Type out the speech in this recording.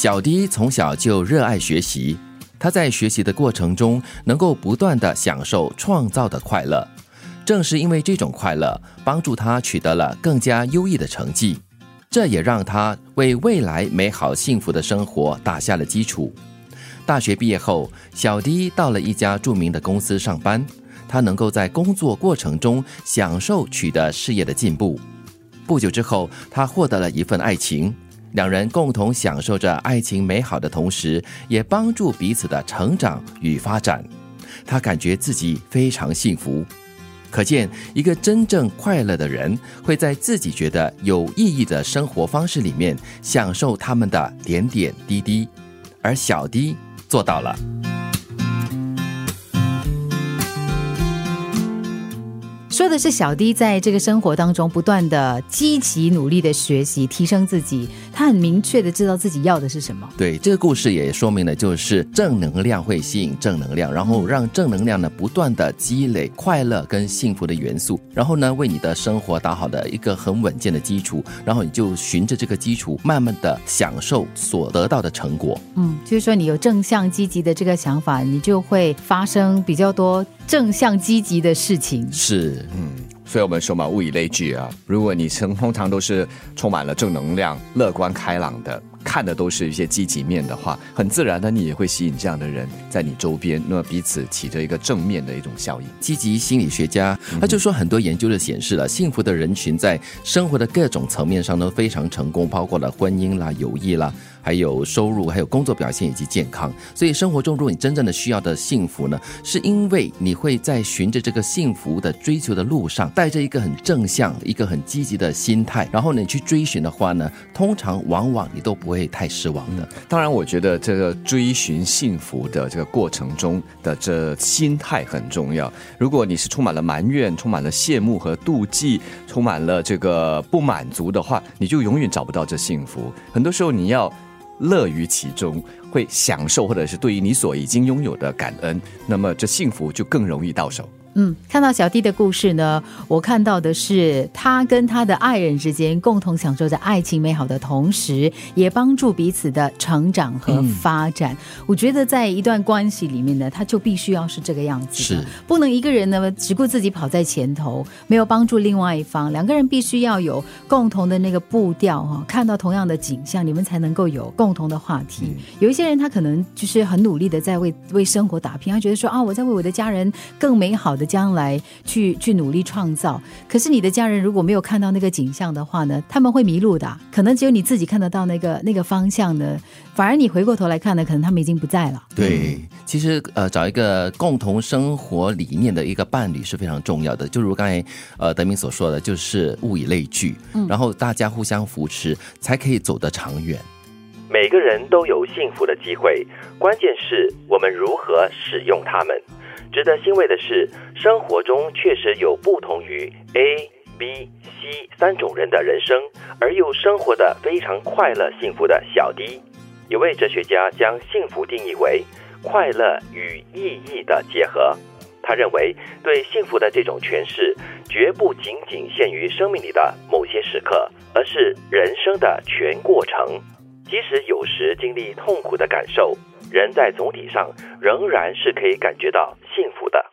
小迪从小就热爱学习，他在学习的过程中能够不断的享受创造的快乐。正是因为这种快乐，帮助他取得了更加优异的成绩，这也让他为未来美好幸福的生活打下了基础。大学毕业后，小迪到了一家著名的公司上班，他能够在工作过程中享受取得事业的进步。不久之后，他获得了一份爱情，两人共同享受着爱情美好的同时，也帮助彼此的成长与发展。他感觉自己非常幸福。可见，一个真正快乐的人会在自己觉得有意义的生活方式里面享受他们的点点滴滴，而小滴做到了。说的是小 D 在这个生活当中不断的积极努力的学习提升自己，他很明确的知道自己要的是什么。对这个故事也说明了，就是正能量会吸引正能量，然后让正能量呢不断的积累快乐跟幸福的元素，然后呢为你的生活打好的一个很稳健的基础，然后你就循着这个基础慢慢的享受所得到的成果。嗯，就是说你有正向积极的这个想法，你就会发生比较多正向积极的事情。是。嗯，所以我们说嘛，物以类聚啊。如果你成通常都是充满了正能量、乐观开朗的。看的都是一些积极面的话，很自然的你也会吸引这样的人在你周边，那么彼此起着一个正面的一种效应。积极心理学家他就说，很多研究的显示了，幸福的人群在生活的各种层面上都非常成功，包括了婚姻啦、友谊啦，还有收入、还有工作表现以及健康。所以生活中，如果你真正的需要的幸福呢，是因为你会在循着这个幸福的追求的路上，带着一个很正向、一个很积极的心态，然后你去追寻的话呢，通常往往你都不。不会太失望的。当然，我觉得这个追寻幸福的这个过程中的这心态很重要。如果你是充满了埋怨、充满了羡慕和妒忌、充满了这个不满足的话，你就永远找不到这幸福。很多时候，你要乐于其中，会享受，或者是对于你所已经拥有的感恩，那么这幸福就更容易到手。嗯，看到小弟的故事呢，我看到的是他跟他的爱人之间共同享受着爱情美好的同时，也帮助彼此的成长和发展。我觉得在一段关系里面呢，他就必须要是这个样子，是不能一个人呢只顾自己跑在前头，没有帮助另外一方。两个人必须要有共同的那个步调哈，看到同样的景象，你们才能够有共同的话题。有一些人他可能就是很努力的在为为生活打拼，他觉得说啊，我在为我的家人更美好。的将来去去努力创造，可是你的家人如果没有看到那个景象的话呢，他们会迷路的。可能只有你自己看得到那个那个方向呢，反而你回过头来看呢，可能他们已经不在了。对，其实呃，找一个共同生活理念的一个伴侣是非常重要的。就如刚才呃德明所说的，就是物以类聚，然后大家互相扶持，才可以走得长远。每个人都有幸福的机会，关键是我们如何使用它们。值得欣慰的是，生活中确实有不同于 A、B、C 三种人的人生，而又生活的非常快乐、幸福的小 D。有位哲学家将幸福定义为快乐与意义的结合。他认为，对幸福的这种诠释，绝不仅仅限于生命里的某些时刻，而是人生的全过程。即使有时经历痛苦的感受。人在总体上仍然是可以感觉到幸福的。